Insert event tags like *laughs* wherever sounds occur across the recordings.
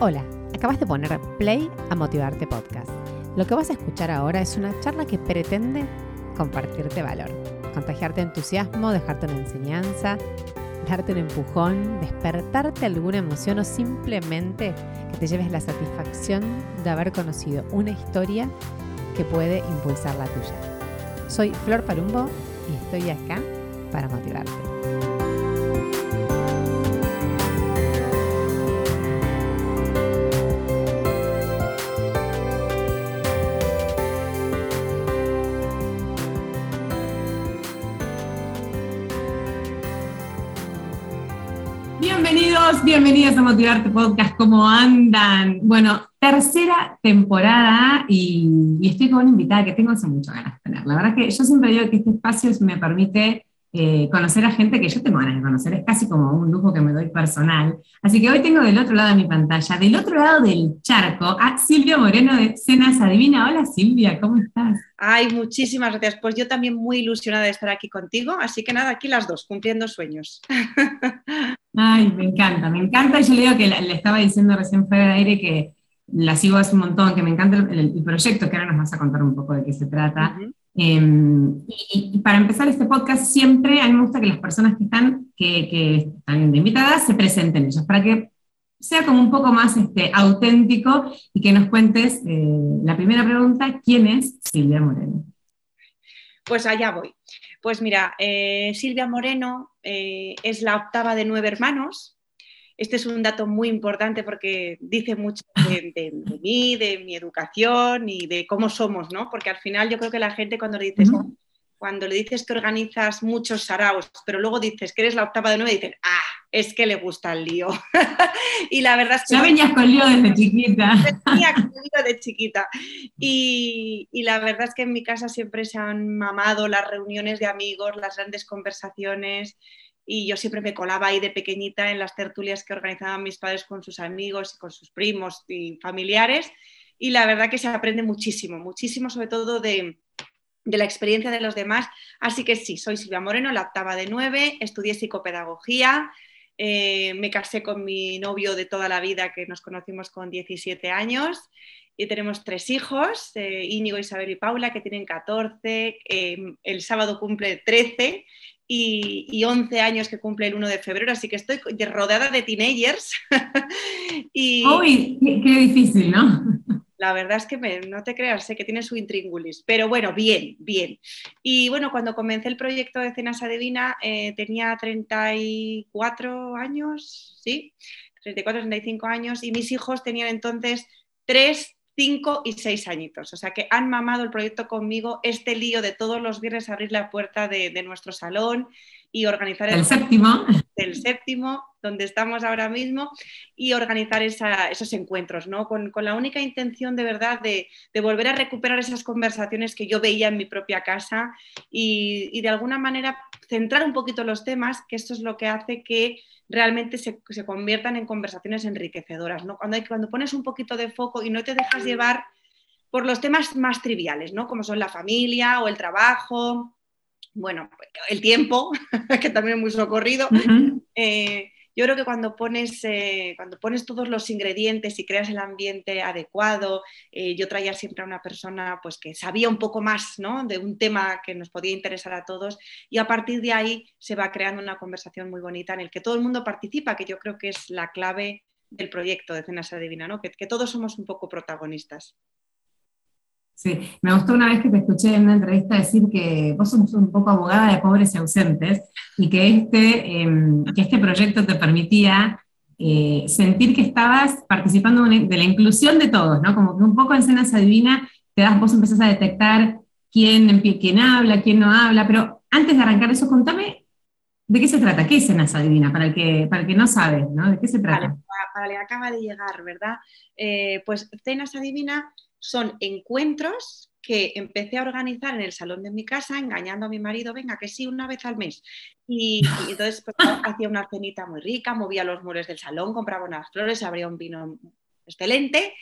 Hola, acabas de poner play a Motivarte Podcast. Lo que vas a escuchar ahora es una charla que pretende compartirte valor, contagiarte entusiasmo, dejarte una enseñanza, darte un empujón, despertarte alguna emoción o simplemente que te lleves la satisfacción de haber conocido una historia que puede impulsar la tuya. Soy Flor Palumbo y estoy acá para motivarte. Bienvenidos, a Motivarte Podcast. ¿Cómo andan? Bueno, tercera temporada y, estoy con una invitada que tengo hace mucho ganas de tener. La verdad que yo siempre digo que este espacio me permite eh, conocer a gente que yo tengo ganas de conocer, es casi como un lujo que me doy personal. Así que hoy tengo del otro lado de mi pantalla, del otro lado del charco, a Silvia Moreno de Cenas Adivina. Hola Silvia, ¿cómo estás? Ay, muchísimas gracias. Pues yo también muy ilusionada de estar aquí contigo, así que nada, aquí las dos, cumpliendo sueños. *laughs* Ay, me encanta, me encanta. Yo le digo que le estaba diciendo recién fuera de aire que la sigo hace un montón, que me encanta el, proyecto, que ahora nos vas a contar un poco de qué se trata. Em, y, para empezar este podcast, siempre a mí me gusta que las personas que están, que, están invitadas se presenten ellos, para que sea como un poco más este, auténtico y que nos cuentes eh, la primera pregunta, ¿quién es Silvia Moreno? Pues allá voy. Pues mira, eh, Silvia Moreno eh, es la octava de nueve hermanos, este es un dato muy importante porque dice mucho de, mí, de mi educación y de cómo somos, ¿no? Porque al final yo creo que la gente cuando le dices, cuando le dices que organizas muchos saraos, pero luego dices que eres la octava de nueve, dicen, ah, es que le gusta el lío. *laughs* y la verdad es que... Ya venías con lío desde chiquita. *laughs* Venía con *laughs* lío de chiquita. Y, y, la verdad es que en mi casa siempre se han mamado las reuniones de amigos, las grandes conversaciones y yo siempre me colaba ahí de pequeñita en las tertulias que organizaban mis padres con sus amigos y con sus primos y familiares. Y la verdad que se aprende muchísimo, muchísimo sobre todo de, de la experiencia de los demás. Así que sí, soy Silvia Moreno, la octava de nueve, estudié psicopedagogía, eh, me casé con mi novio de toda la vida que nos conocimos con 17 años y tenemos tres hijos, eh, Isabel y Paula, que tienen 14, eh, el sábado cumple 13 y, 11 años que cumple el 1 de febrero, así que estoy rodeada de teenagers. *laughs* y, Uy, qué, difícil, ¿no? La verdad es que no te creas, sé que tiene su intríngulis, pero bueno, bien, bien. Y bueno, cuando comencé el proyecto de Cenas Adivina eh, tenía 34 años, ¿sí? 34, 35 años y mis hijos tenían entonces 3, 5 y 6 añitos. O sea que han mamado el proyecto conmigo, este lío de todos los viernes abrir la puerta de, nuestro salón y organizar el, séptimo. El séptimo, donde estamos ahora mismo, y organizar esos encuentros, ¿no? Con, la única intención de verdad de, volver a recuperar esas conversaciones que yo veía en mi propia casa y, y de alguna manera centrar un poquito los temas, que esto es lo que hace que realmente se, conviertan en conversaciones enriquecedoras, ¿no? Cuando, hay, cuando pones un poquito de foco y no te dejas llevar por los temas más triviales, ¿no? Como son la familia o el trabajo, bueno, el tiempo, *laughs* que también es muy socorrido, yo creo que cuando pones, eh, cuando pones todos los ingredientes y creas el ambiente adecuado, eh, yo traía siempre a una persona pues, que sabía un poco más ¿no? de un tema que nos podía interesar a todos y a partir de ahí se va creando una conversación muy bonita en el que todo el mundo participa, que yo creo que es la clave del proyecto de Cenas Adivina, ¿no? que, que todos somos un poco protagonistas. Sí, me gustó una vez que te escuché en una entrevista decir que vos sos un poco abogada de pobres y ausentes y que este, em, que este proyecto te permitía eh, sentir que estabas participando de la inclusión de todos, ¿no? Como que un poco en Cenas Adivina te das, vos empezás a detectar quién, quién habla, quién no habla, pero antes de arrancar eso, contame de qué se trata, qué es Cenas Adivina, para el que, para el que no sabe, ¿no? ¿De qué se trata? para, el que acaba de llegar, ¿verdad? Eh, pues Cenas Adivina son encuentros que empecé a organizar en el salón de mi casa, engañando a mi marido, venga, que sí, una vez al mes. Y, *laughs* entonces pues, hacía una cenita muy rica, movía los muebles del salón, compraba unas flores, abría un vino excelente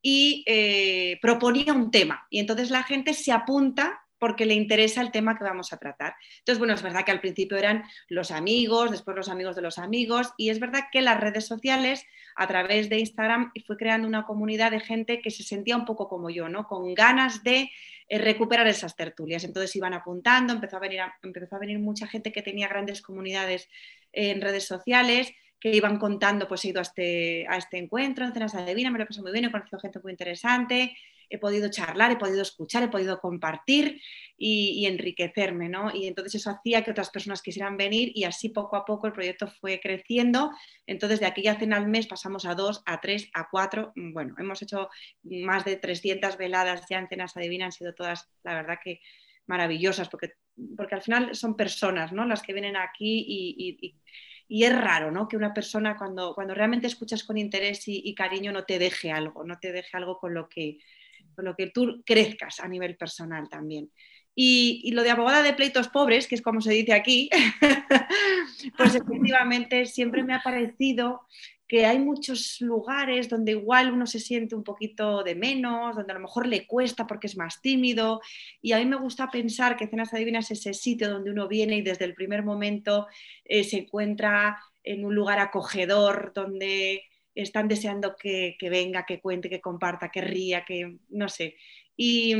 y eh, proponía un tema. Y entonces la gente se apunta porque le interesa el tema que vamos a tratar. Entonces, bueno, es verdad que al principio eran los amigos, después los amigos de los amigos, y es verdad que las redes sociales, a través de Instagram, fue creando una comunidad de gente que se sentía un poco como yo, ¿no? Con ganas de eh, recuperar esas tertulias. Entonces iban apuntando, empezó a, venir empezó a venir mucha gente que tenía grandes comunidades en redes sociales que iban contando, pues he ido a este, a este encuentro en Cenas Adivina, me lo pasado muy bien, he conocido gente muy interesante, he podido charlar, he podido escuchar, he podido compartir y, enriquecerme, ¿no? Y entonces eso hacía que otras personas quisieran venir y así poco a poco el proyecto fue creciendo. Entonces de aquella cena al mes pasamos a dos, a tres, a cuatro. Bueno, hemos hecho más de 300 veladas ya en Cenas Adivina, han sido todas, la verdad que maravillosas, porque, porque al final son personas, ¿no? Las que vienen aquí y, es raro, ¿no? Que una persona cuando, cuando realmente escuchas con interés y, cariño no te deje algo, no te deje algo con lo que, con lo que tú crezcas a nivel personal también. Y, lo de abogada de pleitos pobres, que es como se dice aquí, *laughs* pues efectivamente siempre me ha parecido que hay muchos lugares donde igual uno se siente un poquito de menos, donde a lo mejor le cuesta porque es más tímido. Y a mí me gusta pensar que Cenas Adivinas es ese sitio donde uno viene y desde el primer momento eh, se encuentra en un lugar acogedor, donde están deseando que, venga, que cuente, que comparta, que ría, que no sé. Y,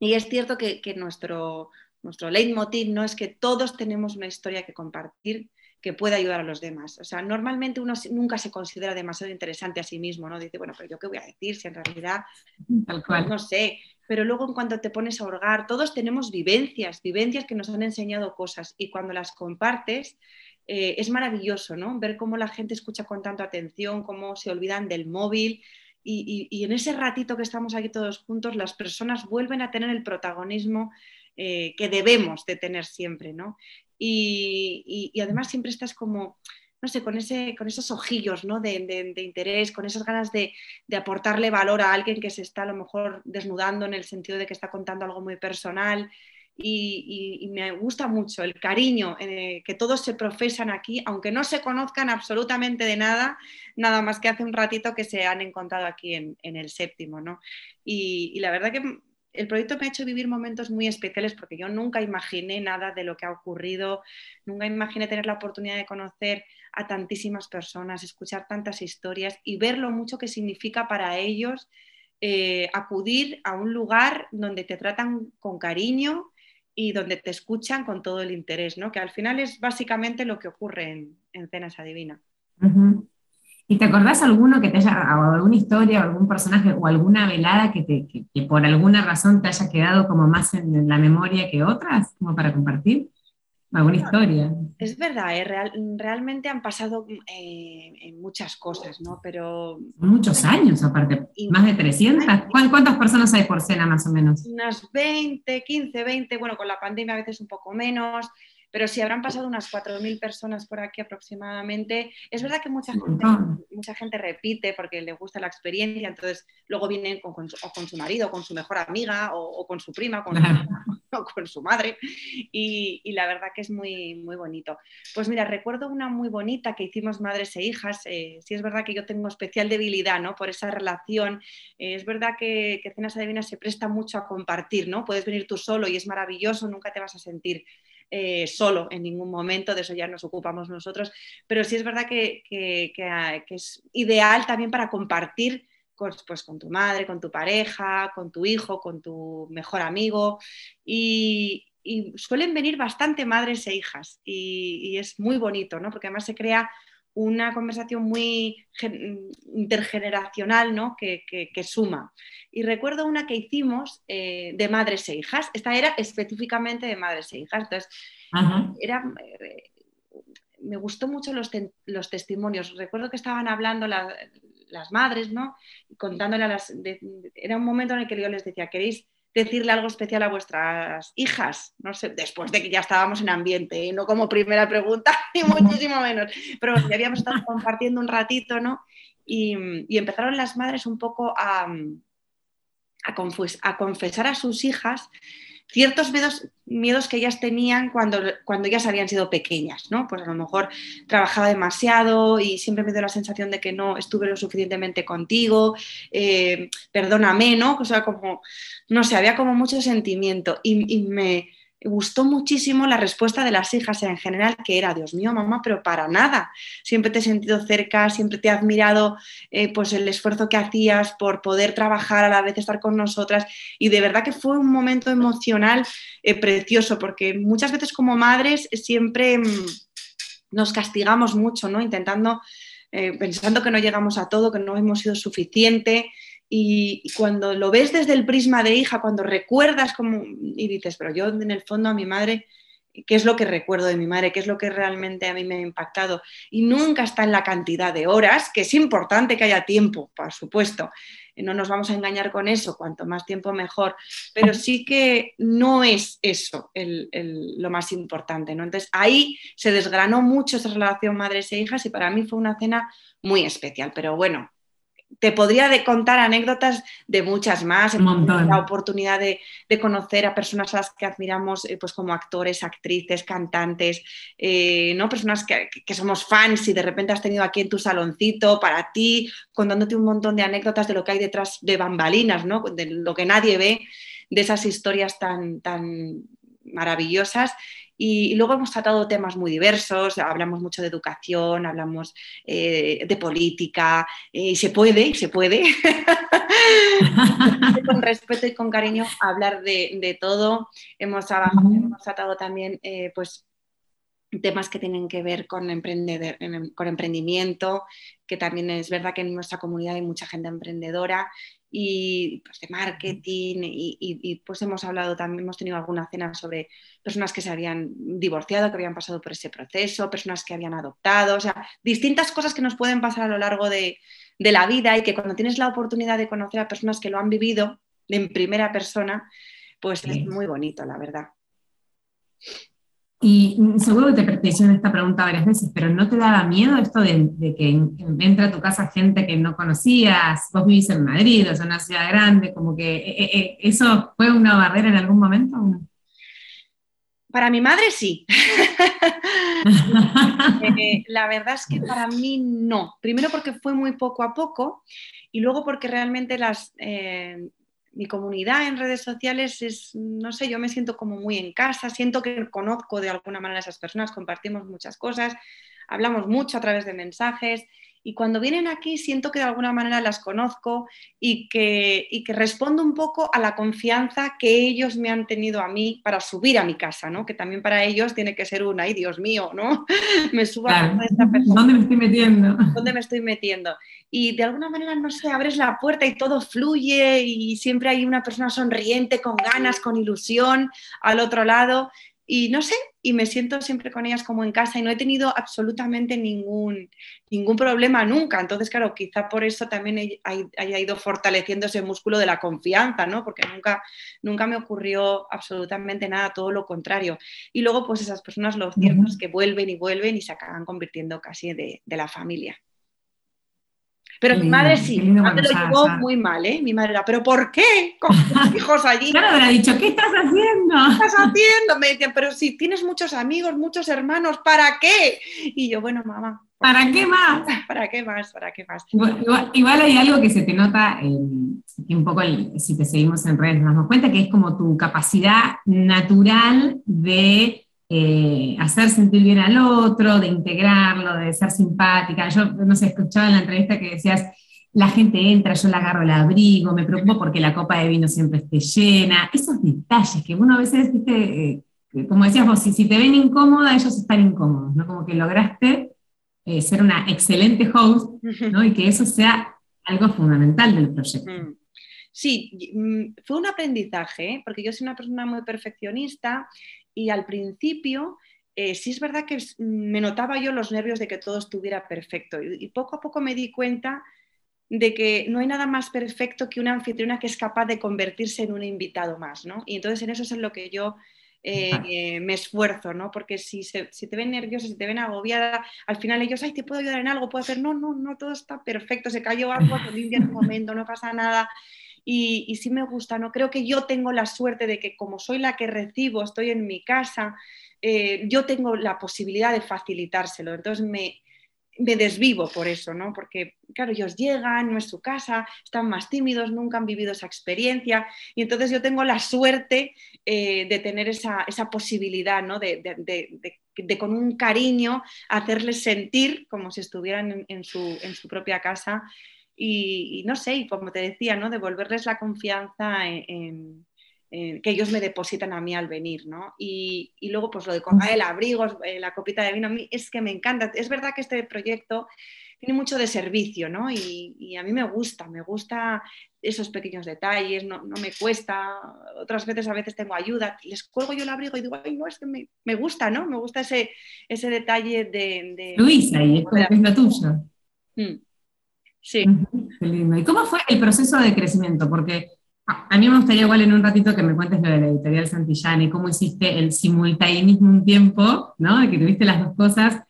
es cierto que, nuestro, nuestro leitmotiv no es que todos tenemos una historia que compartir que pueda ayudar a los demás. O sea, normalmente uno nunca se considera demasiado interesante a sí mismo, ¿no? Dice, bueno, pero yo qué voy a decir si en realidad, no sé. Pero luego en cuanto te pones a hurgar, todos tenemos vivencias, vivencias que nos han enseñado cosas y cuando las compartes, eh, es maravilloso, ¿no? Ver cómo la gente escucha con tanta atención, cómo se olvidan del móvil. Y, en ese ratito que estamos aquí todos juntos, las personas vuelven a tener el protagonismo eh, que debemos de tener siempre, ¿no? Y, además siempre estás como, no sé, con, ese, con esos ojillos ¿no? de, interés, con esas ganas de, de, aportarle valor a alguien que se está a lo mejor desnudando en el sentido de que está contando algo muy personal y, me gusta mucho el cariño eh, que todos se profesan aquí, aunque no se conozcan absolutamente de nada, nada más que hace un ratito que se han encontrado aquí en, el séptimo. ¿no? Y, la verdad que el proyecto me ha hecho vivir momentos muy especiales porque yo nunca imaginé nada de lo que ha ocurrido, nunca imaginé tener la oportunidad de conocer a tantísimas personas, escuchar tantas historias y ver lo mucho que significa para ellos. Eh, acudir a un lugar donde te tratan con cariño, y donde te escuchan con todo el interés, ¿no? que al final es básicamente lo que ocurre en, en Cenas Adivina. ¿Y te acordás alguno que te haya, alguna historia, algún personaje o alguna velada que, te, por alguna razón te haya quedado como más en la memoria que otras, como para compartir? Alguna historia. Es verdad, ¿eh? realmente han pasado eh, muchas cosas, ¿no? Pero... Muchos años aparte, más de 300. ¿Cuántas personas hay por cena más o menos? Unas 20, 15, 20, bueno, con la pandemia a veces un poco menos pero si habrán pasado unas 4.000 personas por aquí aproximadamente. Es verdad que mucha gente, mucha gente repite porque le gusta la experiencia, entonces luego vienen con, su, o con su marido, con su mejor amiga, o, con su prima, con, *laughs* o con su madre, y, la verdad que es muy, muy bonito. Pues mira, recuerdo una muy bonita que hicimos madres e hijas, eh, sí es verdad que yo tengo especial debilidad ¿no? por esa relación, eh, es verdad que, que Cenas Adivinas se presta mucho a compartir, ¿no? puedes venir tú solo y es maravilloso, nunca te vas a sentir eh, solo en ningún momento, de eso ya nos ocupamos nosotros, pero sí es verdad que, es ideal también para compartir con, pues, con tu madre, con tu pareja, con tu hijo, con tu mejor amigo y, suelen venir bastante madres e hijas y, y, es muy bonito, ¿no? porque además se crea una conversación muy intergeneracional ¿no? que, suma. Y recuerdo una que hicimos eh, de madres e hijas. Esta era específicamente de madres e hijas. Entonces, era, eh, me gustó mucho los, testimonios. Recuerdo que estaban hablando las madres, ¿no? Contándole a las... era un momento en el que yo les decía, ¿queréis decirle algo especial a vuestras hijas? No sé, después de que ya estábamos en ambiente, ¿eh? no como primera pregunta, *laughs* ni muchísimo menos, pero ya habíamos estado compartiendo un ratito, ¿no? Y, empezaron las madres un poco a, a, confesar a sus hijas ciertos miedos, miedos, que ellas tenían cuando, cuando ellas habían sido pequeñas, ¿no? Pues a lo mejor trabajaba demasiado y siempre me dio la sensación de que no estuve lo suficientemente contigo, eh, perdóname, ¿no? O sea, como, no sé, había como mucho sentimiento y, y me gustó muchísimo la respuesta de las hijas en general, que era, Dios mío, mamá, pero para nada. Siempre te he sentido cerca, siempre te he admirado eh, pues el esfuerzo que hacías por poder trabajar a la vez estar con nosotras. Y de verdad que fue un momento emocional eh, precioso, porque muchas veces como madres siempre mm, nos castigamos mucho, ¿no? Intentando, eh, pensando que no llegamos a todo, que no hemos sido suficiente. Y, cuando lo ves desde el prisma de hija, cuando recuerdas como, y dices, pero yo en el fondo a mi madre, ¿qué es lo que recuerdo de mi madre? ¿Qué es lo que realmente a mí me ha impactado? Y nunca está en la cantidad de horas, que es importante que haya tiempo, por supuesto. No nos vamos a engañar con eso, cuanto más tiempo mejor, pero sí que no es eso lo más importante. ¿no? Entonces ahí se desgranó mucho esa relación madres e hijas y para mí fue una cena muy especial, pero bueno, te podría de contar anécdotas de muchas más. La oportunidad de, conocer a personas a las que admiramos eh, pues como actores, actrices, cantantes, eh, ¿no? personas que, somos fans y de repente has tenido aquí en tu saloncito para ti, contándote un montón de anécdotas de lo que hay detrás de bambalinas, ¿no? de lo que nadie ve, de esas historias tan, tan maravillosas y, luego hemos tratado temas muy diversos, hablamos mucho de educación, hablamos eh, de política, eh, y se puede, y se puede, *laughs* con respeto y con cariño, hablar de, todo. Hemos, hemos tratado también, eh, pues, temas que tienen que ver con, con emprendimiento, que también es verdad que en nuestra comunidad hay mucha gente emprendedora y pues, de marketing y, pues hemos hablado también, hemos tenido alguna cena sobre personas que se habían divorciado, que habían pasado por ese proceso, personas que habían adoptado, o sea, distintas cosas que nos pueden pasar a lo largo de, de la vida y que cuando tienes la oportunidad de conocer a personas que lo han vivido en primera persona, pues es muy bonito, la verdad. Y seguro que te, hicieron esta pregunta varias veces, pero ¿no te daba miedo esto de, que entra a tu casa gente que no conocías? Vos vivís en Madrid, o sea, una ciudad grande, como que eh, eh, eh, ¿eso fue una barrera en algún momento? Para mi madre sí. *laughs* la verdad es que para mí no. Primero porque fue muy poco a poco y luego porque realmente las, mi comunidad en redes sociales es, no sé, yo me siento como muy en casa, siento que conozco de alguna manera a esas personas, compartimos muchas cosas, hablamos mucho a través de mensajes y cuando vienen aquí siento que de alguna manera las conozco y que, y que respondo un poco a la confianza que ellos me han tenido a mí para subir a mi casa, ¿no? Que también para ellos tiene que ser una, ay Dios mío, ¿no? *laughs* me subo a esta persona. ¿Dónde me estoy metiendo? ¿Dónde me estoy metiendo? Y de alguna manera, no sé, abres la puerta y todo fluye y siempre hay una persona sonriente, con ganas, con ilusión al otro lado y no sé, y me siento siempre con ellas como en casa y no he tenido absolutamente ningún, ningún problema nunca. Entonces, claro, quizá por eso también haya ido fortaleciendo ese músculo de la confianza, ¿no? Porque nunca, nunca me ocurrió absolutamente nada, todo lo contrario. Y luego, pues esas personas, los cierto que vuelven y vuelven y se acaban convirtiendo casi de, de la familia. Pero mi madre sí, mi madre lo llevó muy mal, ¿eh? Mi madre era, ¿pero por qué? Con tus hijos allí. Claro, me ha dicho, ¿qué estás haciendo? ¿Qué estás haciendo? Me decían, pero si tienes muchos amigos, muchos hermanos, ¿para qué? Y yo, bueno, mamá. ¿Para qué más? ¿Para qué más? ¿Para qué más? Igual, hay algo que se te nota, un poco si te seguimos en redes nos damos cuenta, que es como tu capacidad natural de eh, hacer sentir bien al otro, de integrarlo, de ser simpática. Yo, no sé, escuchaba en la entrevista que decías, la gente entra, yo le agarro el abrigo, me preocupo porque la copa de vino siempre esté llena. Esos detalles que uno a veces, eh, como decías vos, si, te ven incómoda, ellos están incómodos, ¿no? Como que lograste eh, ser una excelente host, ¿no? Y que eso sea algo fundamental del proyecto. Mm. Sí, mm, fue un aprendizaje, porque yo soy una persona muy perfeccionista y al principio eh, sí es verdad que me notaba yo los nervios de que todo estuviera perfecto y, poco a poco me di cuenta de que no hay nada más perfecto que una anfitriona que es capaz de convertirse en un invitado más, ¿no? Y entonces en eso es en lo que yo eh, me esfuerzo, ¿no? Porque si, si, te ven nerviosa, si te ven agobiada, al final ellos, ay, ¿te puedo ayudar en algo? Puedo hacer, no, no, no, todo está perfecto, se cayó algo, te limpia en un momento, no pasa nada. Y, sí me gusta, ¿no? Creo que yo tengo la suerte de que como soy la que recibo, estoy en mi casa, eh, yo tengo la posibilidad de facilitárselo. Entonces me, me desvivo por eso, ¿no? Porque, claro, ellos llegan, no es su casa, están más tímidos, nunca han vivido esa experiencia y entonces yo tengo la suerte eh, de tener esa, posibilidad, ¿no? De, con un cariño hacerles sentir como si estuvieran en, su, propia casa y, no sé, y como te decía, ¿no? Devolverles la confianza en que ellos me depositan a mí al venir, ¿no? Y, luego, pues lo de colgar el abrigo, eh, la copita de vino, a mí es que me encanta. Es verdad que este proyecto tiene mucho de servicio, ¿no? Y, a mí me gusta, me gusta esos pequeños detalles, no, me cuesta. Otras veces, a veces tengo ayuda, les cuelgo yo el abrigo y digo, ay, no, es que me, gusta, ¿no? Me gusta ese, ese detalle de... Luisa, y es, es lo tuyo. Mm. Sí. Qué lindo. ¿Y cómo fue el proceso de crecimiento? Porque a mí me gustaría igual en un ratito que me cuentes lo de la editorial Santillán y cómo hiciste el simultaneismo un tiempo, ¿no? Que tuviste las dos cosas,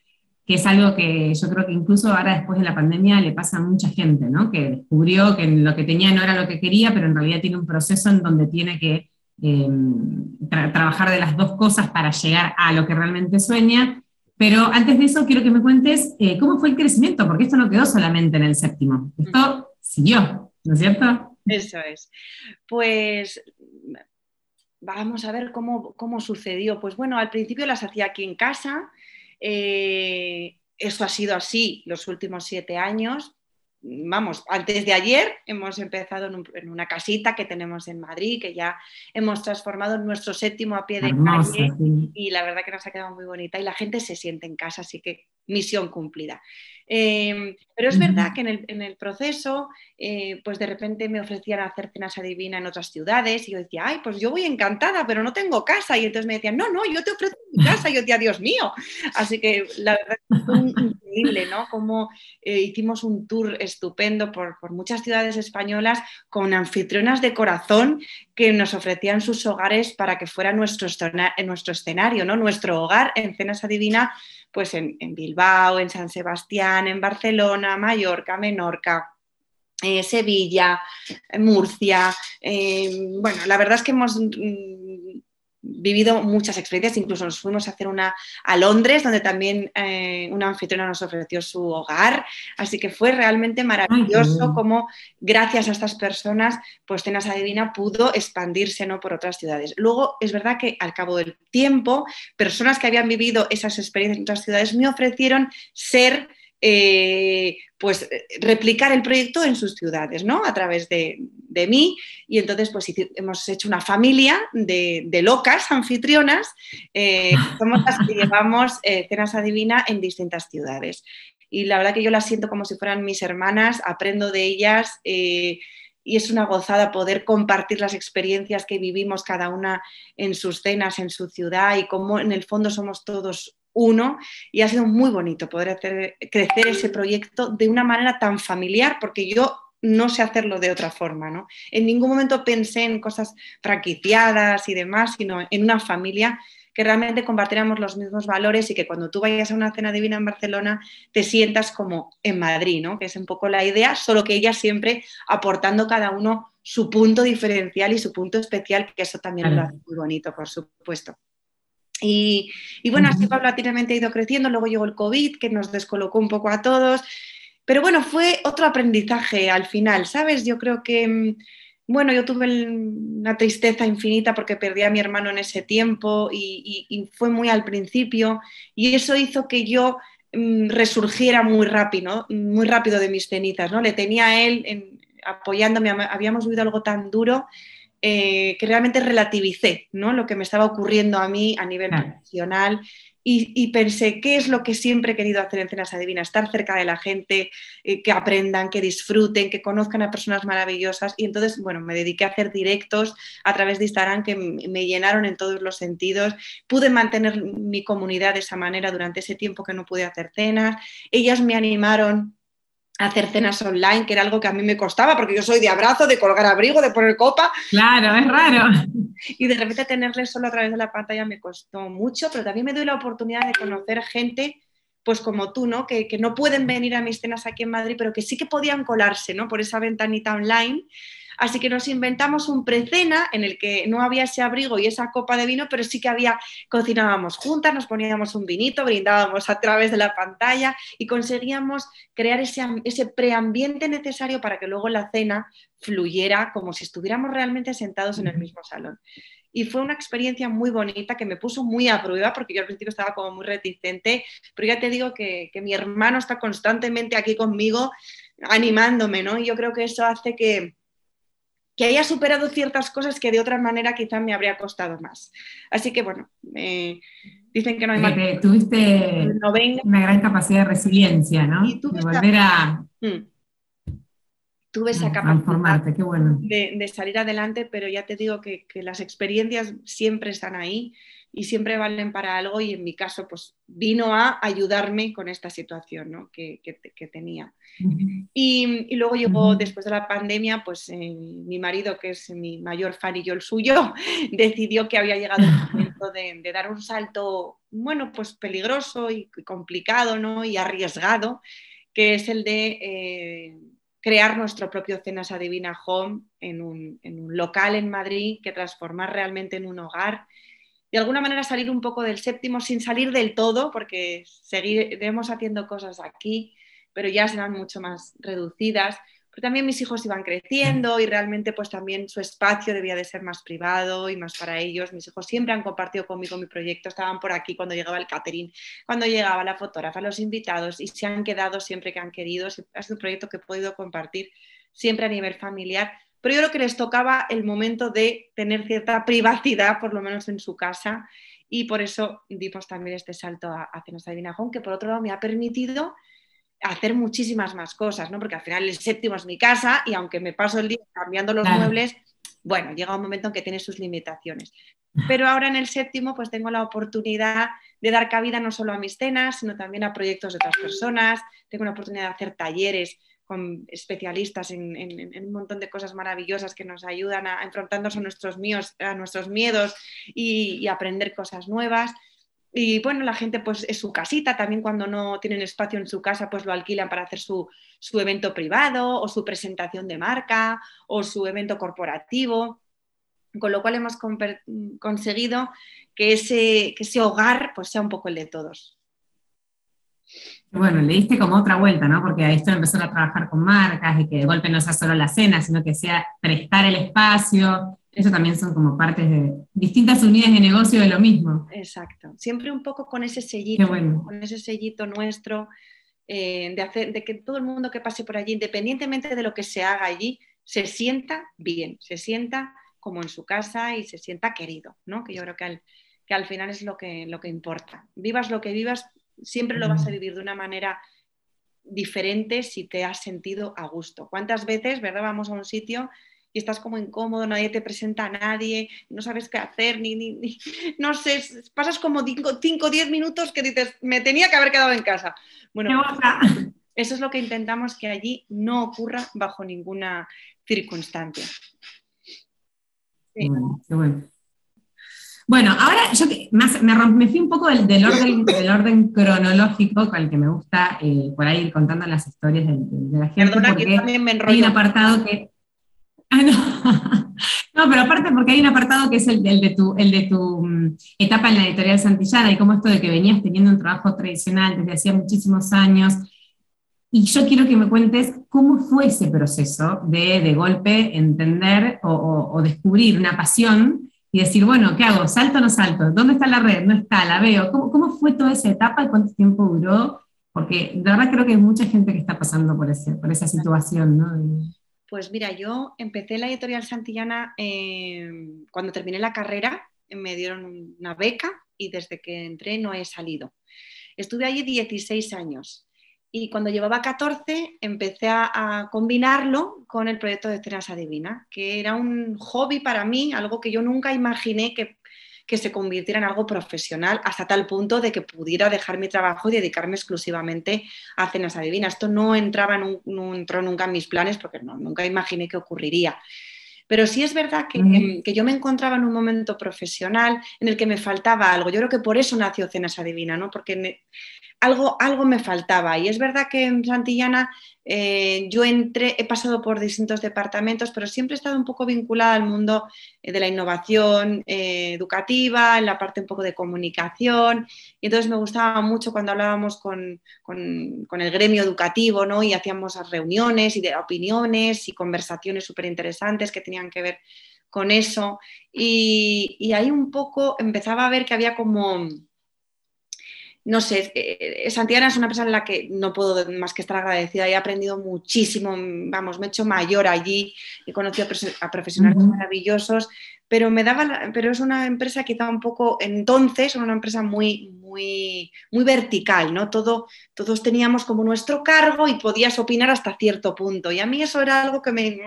que es algo que yo creo que incluso ahora después de la pandemia le pasa a mucha gente, ¿no? Que descubrió que lo que tenía no era lo que quería, pero en realidad tiene un proceso en donde tiene que em, trabajar de las dos cosas para llegar a lo que realmente sueña. Pero antes de eso quiero que me cuentes eh, cómo fue el crecimiento, porque esto no quedó solamente en el séptimo, esto siguió, ¿no es cierto? Eso es. Pues vamos a ver cómo, sucedió. Pues bueno, al principio las hacía aquí en casa. Eh, eso ha sido así los últimos siete años. Vamos, antes de ayer hemos empezado en, una casita que tenemos en Madrid, que ya hemos transformado en nuestro séptimo a pie de calle y la verdad que nos ha quedado muy bonita y la gente se siente en casa, así que misión cumplida. Em, pero es verdad que en el, proceso, eh, pues de repente me ofrecían hacer cenas adivina en otras ciudades y yo decía, ay, pues yo voy encantada, pero no tengo casa. Y entonces me decían, no, no, yo te ofrezco mi *laughs* casa. Y yo decía, Dios mío. Así que la verdad que fue increíble, ¿no? Como eh, hicimos un tour estupendo por, muchas ciudades españolas con anfitrionas de corazón que nos ofrecían sus hogares para que fuera nuestro, escenario, ¿no? Nuestro hogar en cenas adivina pues en, Bilbao, en San Sebastián, en Barcelona, Mallorca, Menorca, eh, Sevilla, Murcia. Eh, bueno, la verdad es que hemos mm, vivido muchas experiencias, incluso nos fuimos a hacer una a Londres, donde también eh, una anfitriona nos ofreció su hogar, así que fue realmente maravilloso como gracias a estas personas, pues Cenas Adivina pudo expandirse ¿no? por otras ciudades. Luego, es verdad que al cabo del tiempo, personas que habían vivido esas experiencias en otras ciudades me ofrecieron ser eh, pues replicar el proyecto en sus ciudades, ¿no? A través de, mí. Y entonces, pues hemos hecho una familia de, locas anfitrionas, eh, somos las que llevamos eh, Cenas Adivina en distintas ciudades. Y la verdad que yo las siento como si fueran mis hermanas, aprendo de ellas y es una gozada poder compartir las experiencias que vivimos cada una en sus cenas, en su ciudad y cómo en el fondo somos todos uno y ha sido muy bonito poder hacer crecer ese proyecto de una manera tan familiar porque yo no sé hacerlo de otra forma, ¿no? En ningún momento pensé en cosas franquiciadas y demás, sino en una familia que realmente compartiéramos los mismos valores y que cuando tú vayas a una cena divina en Barcelona te sientas como en Madrid, ¿no? Que es un poco la idea, solo que ella siempre aportando cada uno su punto diferencial y su punto especial, que eso también lo hace muy bonito, por supuesto. Y, bueno, así paulatinamente ha ido creciendo, luego llegó el COVID, que nos descolocó un poco a todos, pero bueno, fue otro aprendizaje al final, ¿sabes? Yo creo que, mm, bueno, yo tuve una tristeza infinita porque perdí a mi hermano en ese tiempo y, fue muy al principio y eso hizo que yo mm, resurgiera muy rápido, muy rápido de mis cenizas, ¿no? Le tenía a él apoyándome, habíamos vivido algo tan duro eh, que realmente relativicé ¿no? lo que me estaba ocurriendo a mí a nivel profesional y, pensé, ¿qué es lo que siempre he querido hacer en Cenas Adivinas? Estar cerca de la gente, eh, que aprendan, que disfruten, que conozcan a personas maravillosas. Y entonces, bueno, me dediqué a hacer directos a través de Instagram que me llenaron en todos los sentidos. Pude mantener mi comunidad de esa manera durante ese tiempo que no pude hacer cenas. Ellas me animaron hacer cenas online, que era algo que a mí me costaba, porque yo soy de abrazo, de colgar abrigo, de poner copa. Claro, es raro. *laughs* Y de repente tenerles solo a través de la pantalla me costó mucho, pero también me doy la oportunidad de conocer gente pues como tú, ¿no? Que, no pueden venir a mis cenas aquí en Madrid, pero que sí que podían colarse, ¿no? Por esa ventanita online Así que nos inventamos un precena en el que no había ese abrigo y esa copa de vino, pero sí que había, cocinábamos juntas, nos poníamos un vinito, brindábamos a través de la pantalla y conseguíamos crear ese, ese preambiente necesario para que luego la cena fluyera como si estuviéramos realmente sentados en el mismo salón. Y fue una experiencia muy bonita que me puso muy a prueba porque yo al principio estaba como muy reticente, pero ya te digo que, que mi hermano está constantemente aquí conmigo animándome, ¿no? Y yo creo que eso hace que, que haya superado ciertas cosas que de otra manera quizás me habría costado más. Así que bueno, dicen que no hay más. Tuviste una gran capacidad de resiliencia, ¿no? Y de volver a... Mm. Tuve esa capacidad qué bueno. de, salir adelante, pero ya te digo que, que las experiencias siempre están ahí y siempre valen para algo y en mi caso pues vino a ayudarme con esta situación ¿no? que, que, tenía. y, y, luego llegó después de la pandemia, pues eh, mi marido, que es mi mayor fan y yo el suyo, *laughs* decidió que había llegado el *laughs* momento de, de, dar un salto, bueno, pues peligroso y complicado ¿no? y arriesgado, que es el de... Eh, crear nuestro propio Cenas Adivina Home en un, en un local en Madrid que transformar realmente en un hogar de alguna manera salir un poco del séptimo sin salir del todo, porque seguiremos haciendo cosas aquí, pero ya serán mucho más reducidas. Pero también mis hijos iban creciendo y realmente pues también su espacio debía de ser más privado y más para ellos. Mis hijos siempre han compartido conmigo mi proyecto, estaban por aquí cuando llegaba el catering, cuando llegaba la fotógrafa, los invitados y se han quedado siempre que han querido. Es un proyecto que he podido compartir siempre a nivel familiar pero yo creo que les tocaba el momento de tener cierta privacidad, por lo menos en su casa, y por eso dimos también este salto a, a Cenas Adivina que por otro lado me ha permitido hacer muchísimas más cosas, ¿no? porque al final el séptimo es mi casa y aunque me paso el día cambiando los muebles, bueno, llega un momento en que tiene sus limitaciones. Pero ahora en el séptimo pues tengo la oportunidad de dar cabida no solo a mis cenas, sino también a proyectos de otras personas, tengo la oportunidad de hacer talleres con especialistas en, un montón de cosas maravillosas que nos ayudan a, enfrentarnos a nuestros, míos, a nuestros miedos y, aprender cosas nuevas. Y bueno, la gente pues es su casita, también cuando no tienen espacio en su casa pues lo alquilan para hacer su, evento privado o su presentación de marca o su evento corporativo, con lo cual hemos conseguido que ese, que ese hogar pues sea un poco el de todos. Bueno, le diste como otra vuelta, ¿no? Porque ahí estoy empezando a trabajar con marcas y que de golpe no sea solo la cena, sino que sea prestar el espacio. Eso también son como partes de distintas unidades de negocio de lo mismo. Exacto. Siempre un poco con ese sellito, con ese sellito nuestro, eh, de, hacer, de que todo el mundo que pase por allí, independientemente de lo que se haga allí, se sienta bien, se sienta como en su casa y se sienta querido, ¿no? Que yo creo que al, que al final es lo que, lo que importa. Vivas lo que vivas, siempre lo vas a vivir de una manera diferente si te has sentido a gusto. ¿Cuántas veces, verdad, vamos a un sitio y estás como incómodo, nadie te presenta a nadie, no sabes qué hacer, ni, ni, no sé, pasas como 5 o 10 minutos que dices, me tenía que haber quedado en casa. Bueno, *laughs* eso es lo que intentamos que allí no ocurra bajo ninguna circunstancia. bueno. Bueno, ahora yo me, fui un poco del, *laughs* orden, del orden cronológico con el que me gusta eh, por ahí ir contando las historias de, la gente. Perdona que también me enrollo. Hay un apartado que. Ah, no. *laughs* no, pero aparte porque hay un apartado que es el, de tu, el de tu mm, etapa en la editorial Santillana y como esto de que venías teniendo un trabajo tradicional desde hacía muchísimos años. Y yo quiero que me cuentes cómo fue ese proceso de, de golpe entender o, o descubrir una pasión y decir, bueno, ¿qué hago? ¿Salto o no salto? ¿Dónde está la red? ¿No está? ¿La veo? ¿Cómo, cómo fue toda esa etapa y cuánto tiempo duró? Porque de verdad creo que hay mucha gente que está pasando por, ese, por esa situación, ¿no? Pues mira, yo empecé la editorial Santillana eh, cuando terminé la carrera, me dieron una beca y desde que entré no he salido. Estuve allí 16 años y cuando llevaba 14 empecé a, combinarlo con el proyecto de Cenas Adivina, que era un hobby para mí, algo que yo nunca imaginé que, se convirtiera en algo profesional hasta tal punto de que pudiera dejar mi trabajo y dedicarme exclusivamente a Cenas Adivina. Esto no, entraba no entró nunca en mis planes porque no, nunca imaginé que ocurriría. Pero sí es verdad que, que, yo me encontraba en un momento profesional en el que me faltaba algo. Yo creo que por eso nació Cenas Adivina, ¿no? porque algo, algo me faltaba. Y es verdad que en Santillana eh, yo entré, he pasado por distintos departamentos, pero siempre he estado un poco vinculada al mundo eh, de la innovación eh, educativa, en la parte un poco de comunicación. Y entonces me gustaba mucho cuando hablábamos con, el gremio educativo ¿no? y hacíamos reuniones y de opiniones y conversaciones súper interesantes que tenían que ver con eso. Y ahí un poco empezaba a ver que había como no sé, eh, Santiana es una empresa en la que no puedo más que estar agradecida. He aprendido muchísimo, vamos, me he hecho mayor allí, he conocido a profesionales maravillosos, pero me daba, pero es una empresa quizá un poco, entonces, una empresa muy, muy, muy vertical, ¿no? Todo, todos teníamos como nuestro cargo y podías opinar hasta cierto punto. Y a mí eso era algo que me,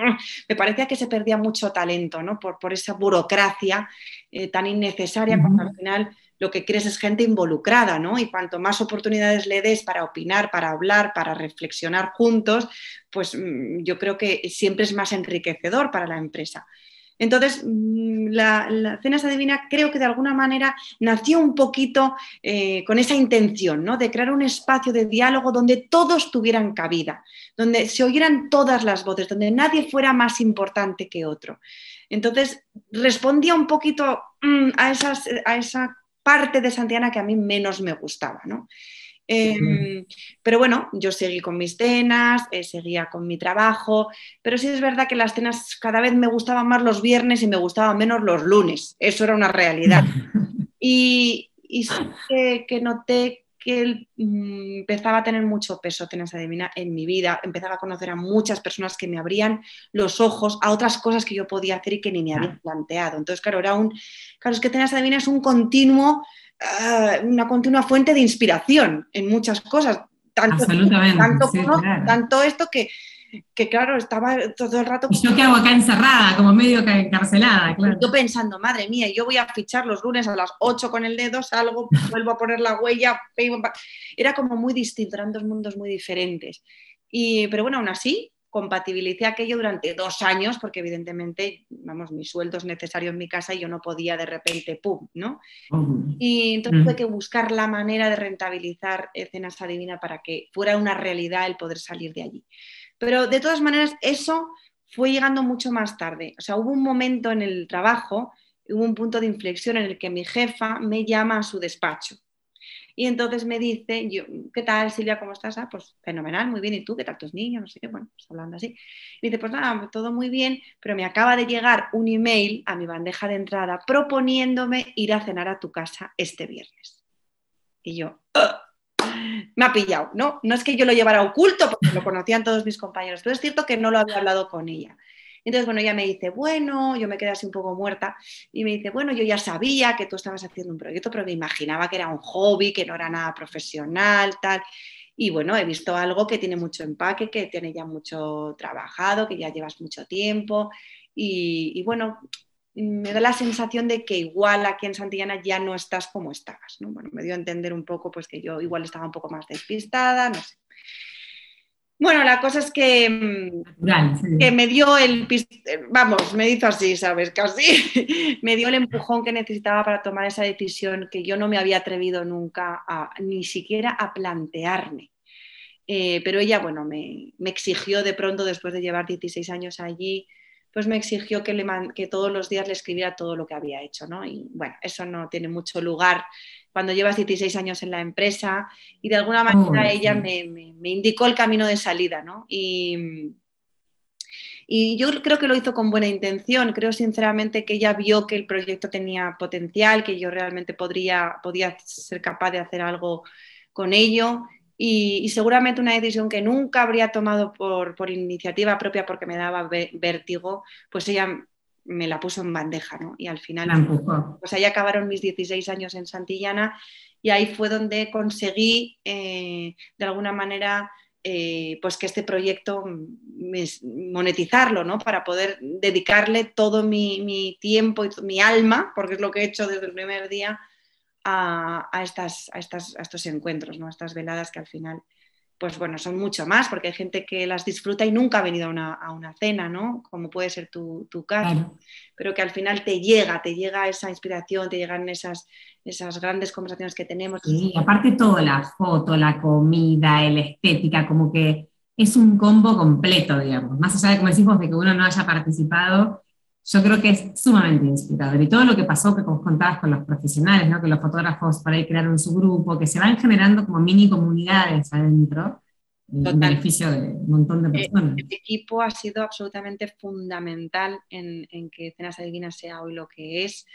me parecía que se perdía mucho talento, ¿no? Por, por esa burocracia eh, tan innecesaria, cuando al final lo que quieres es gente involucrada, ¿no? Y cuanto más oportunidades le des para opinar, para hablar, para reflexionar juntos, pues mm, yo creo que siempre es más enriquecedor para la empresa. Entonces, mm, la, la Cenas Adivina creo que de alguna manera nació un poquito eh, con esa intención, ¿no? De crear un espacio de diálogo donde todos tuvieran cabida, donde se oyeran todas las voces, donde nadie fuera más importante que otro. Entonces, respondía un poquito mm, a, a esa parte de Santiana que a mí menos me gustaba, ¿no? Em, pero bueno, yo seguí con mis cenas, eh, seguía con mi trabajo, pero sí es verdad que las cenas cada vez me gustaban más los viernes y me gustaban menos los lunes, eso era una realidad. *laughs* Y, y sí que noté que mm, empezaba a tener mucho peso Cenas Adivina en mi vida, empezaba a conocer a muchas personas que me abrían los ojos a otras cosas que yo podía hacer y que ni me había planteado. Entonces, claro, era un, claro, es que Cenas Adivina es un continuo, ah, una continua fuente de inspiración en muchas cosas. Tanto, tanto, tanto esto que, que claro, estaba todo el rato... ¿Y yo qué hago acá encerrada, como medio encarcelada? Claro. Yo pensando, madre mía, yo voy a fichar los lunes a las 8 con el dedo, salgo, *laughs* vuelvo a poner la huella, era como muy distinto, eran dos mundos muy diferentes. Y, pero bueno, aún así, compatibilicé aquello durante dos años, porque evidentemente, vamos, mi sueldo es necesario en mi casa y yo no podía de repente, ¡pum!, ¿no? Y entonces tuve que buscar la manera de rentabilizar Cenas Adivina para que fuera una realidad el poder salir de allí. Pero de todas maneras, eso fue llegando mucho más tarde. O sea, hubo un momento en el trabajo, hubo un punto de inflexión en el que mi jefa me llama a su despacho. Y entonces me dice, yo, ¿qué tal Silvia? ¿Cómo estás? Ah, pues fenomenal, muy bien. ¿Y tú? ¿Qué tal tus niños? No sé qué, bueno, pues hablando así. Y dice, pues nada, todo muy bien, pero me acaba de llegar un email a mi bandeja de entrada proponiéndome ir a cenar a tu casa este viernes. Y yo, me ha pillado, ¿no? No es que yo lo llevara oculto, porque lo conocían todos mis compañeros, pero es cierto que no lo había hablado con ella. Entonces, bueno, ella me dice, bueno, yo me quedé así un poco muerta y me dice, bueno, yo ya sabía que tú estabas haciendo un proyecto, pero me imaginaba que era un hobby, que no era nada profesional, tal. Y bueno, he visto algo que tiene mucho empaque, que tiene ya mucho trabajado, que ya llevas mucho tiempo. Y, bueno, me da la sensación de que igual aquí en Santillana ya no estás como estabas. ¿no? Bueno, me dio a entender un poco pues, que yo igual estaba un poco más despistada, no sé. Bueno, la cosa es que, mm, que me dio el, vamos, me hizo así, ¿sabes? Casi, *laughs* me dio el empujón que necesitaba para tomar esa decisión que yo no me había atrevido nunca a, ni siquiera a plantearme. Eh, pero ella, bueno, me, me, exigió de pronto, después de llevar 16 años allí, pues me exigió que, le que todos los días le escribiera todo lo que había hecho, ¿no? Y bueno, eso no tiene mucho lugar cuando llevas 16 años en la empresa y de alguna manera ella me, indicó el camino de salida, ¿no? Y, y yo creo que lo hizo con buena intención. Creo sinceramente que ella vio que el proyecto tenía potencial, que yo realmente podría, podía ser capaz de hacer algo con ello y, seguramente una decisión que nunca habría tomado por, por, iniciativa propia porque me daba vértigo, pues ella me la puso en bandeja, ¿no? Y al final, pues ahí acabaron mis 16 años en Santillana y ahí fue donde conseguí, eh, de alguna manera, eh, pues que este proyecto monetizarlo, ¿no? Para poder dedicarle todo mi, mi, tiempo y mi alma, porque es lo que he hecho desde el primer día, a, estas, a, estas, a estos encuentros, ¿no? a estas veladas que al final pues bueno, son mucho más, porque hay gente que las disfruta y nunca ha venido a una, a una cena, ¿no? Como puede ser tu, tu caso, pero que al final te llega, te llega esa inspiración, te llegan esas, esas grandes conversaciones que tenemos. Sí, aparte todo, la foto, la comida, la estética, como que es un combo completo, digamos. Más allá de, como decimos, de que uno no haya participado, yo creo que es sumamente inspirador. Y todo lo que pasó, que como contabas con los profesionales, ¿no? que los fotógrafos por ahí crearon su grupo, que se van generando como mini comunidades adentro, en beneficio de un montón de eh, personas. El, equipo ha sido absolutamente fundamental en, en que Cenas Adivinas sea hoy lo que es.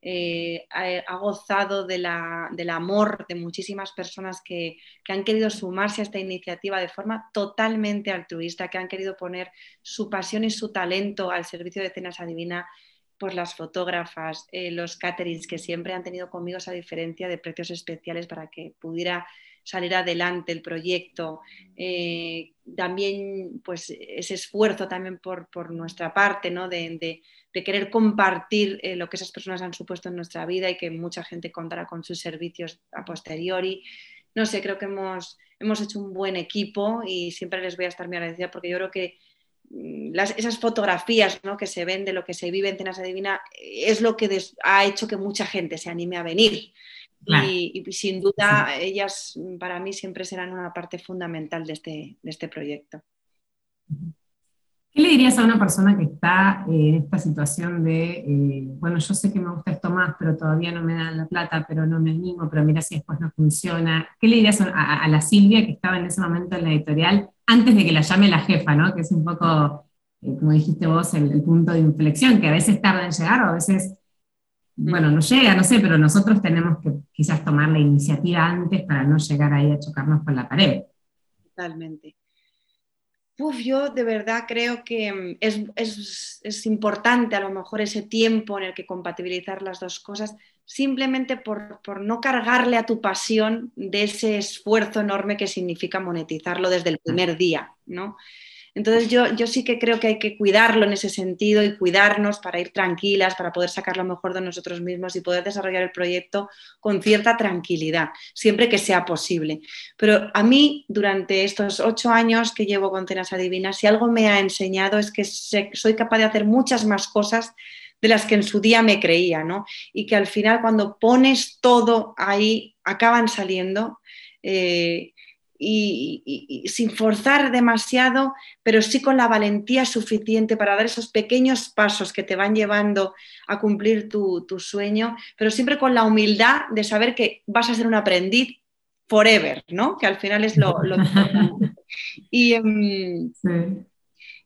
Eh, ha, gozado del amor de muchísimas personas que, han querido sumarse a esta iniciativa de forma totalmente altruista, que han querido poner su pasión y su talento al servicio de Cenas Adivina, pues las fotógrafas, eh, los caterings que siempre han tenido conmigo esa diferencia de precios especiales para que pudiera salir adelante el proyecto, eh, también pues ese esfuerzo también por, nuestra parte, ¿no? de, de querer compartir eh, lo que esas personas han supuesto en nuestra vida y que mucha gente contará con sus servicios a posteriori. No sé, creo que hemos, hemos hecho un buen equipo y siempre les voy a estar muy agradecida porque yo creo que mm, esas fotografías ¿no? que se ven de lo que se vive en Cenas Adivina es lo que ha hecho que mucha gente se anime a venir. Y, sin duda ellas mm, para mí siempre serán una parte fundamental de este, de este proyecto. ¿Qué le dirías a una persona que está eh, en esta situación de, eh, bueno, yo sé que me gusta esto más, pero todavía no me dan la plata, pero no me animo, pero mira si después no funciona? ¿Qué le dirías a, la Silvia que estaba en ese momento en la editorial antes de que la llame la jefa, ¿no? que es un poco, eh, como dijiste vos, el, punto de inflexión, que a veces tarda en llegar o a veces, bueno, no llega, no sé, pero nosotros tenemos que quizás tomar la iniciativa antes para no llegar ahí a chocarnos con la pared. Totalmente yo de verdad creo que mm, es, importante a lo mejor ese tiempo en el que compatibilizar las dos cosas, simplemente por, por, no cargarle a tu pasión de ese esfuerzo enorme que significa monetizarlo desde el primer día, ¿no? Entonces yo, yo sí que creo que hay que cuidarlo en ese sentido y cuidarnos para ir tranquilas, para poder sacar lo mejor de nosotros mismos y poder desarrollar el proyecto con cierta tranquilidad, siempre que sea posible. Pero a mí, durante estos ocho años que llevo con Cenas Adivinas, si algo me ha enseñado es que soy capaz de hacer muchas más cosas de las que en su día me creía, ¿no? Y que al final cuando pones todo ahí, acaban saliendo. Eh, y, sin forzar demasiado, pero sí con la valentía suficiente para dar esos pequeños pasos que te van llevando a cumplir tu, sueño, pero siempre con la humildad de saber que vas a ser un aprendiz forever, ¿no? Que al final es lo, importante. *laughs* Em,